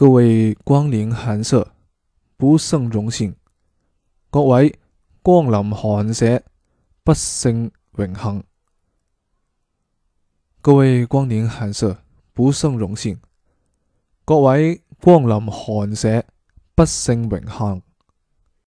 各位光临寒舍，不胜荣幸；各位光临寒舍，不胜荣幸。各位光临寒舍，不胜荣幸；各位光临寒舍，不胜荣幸。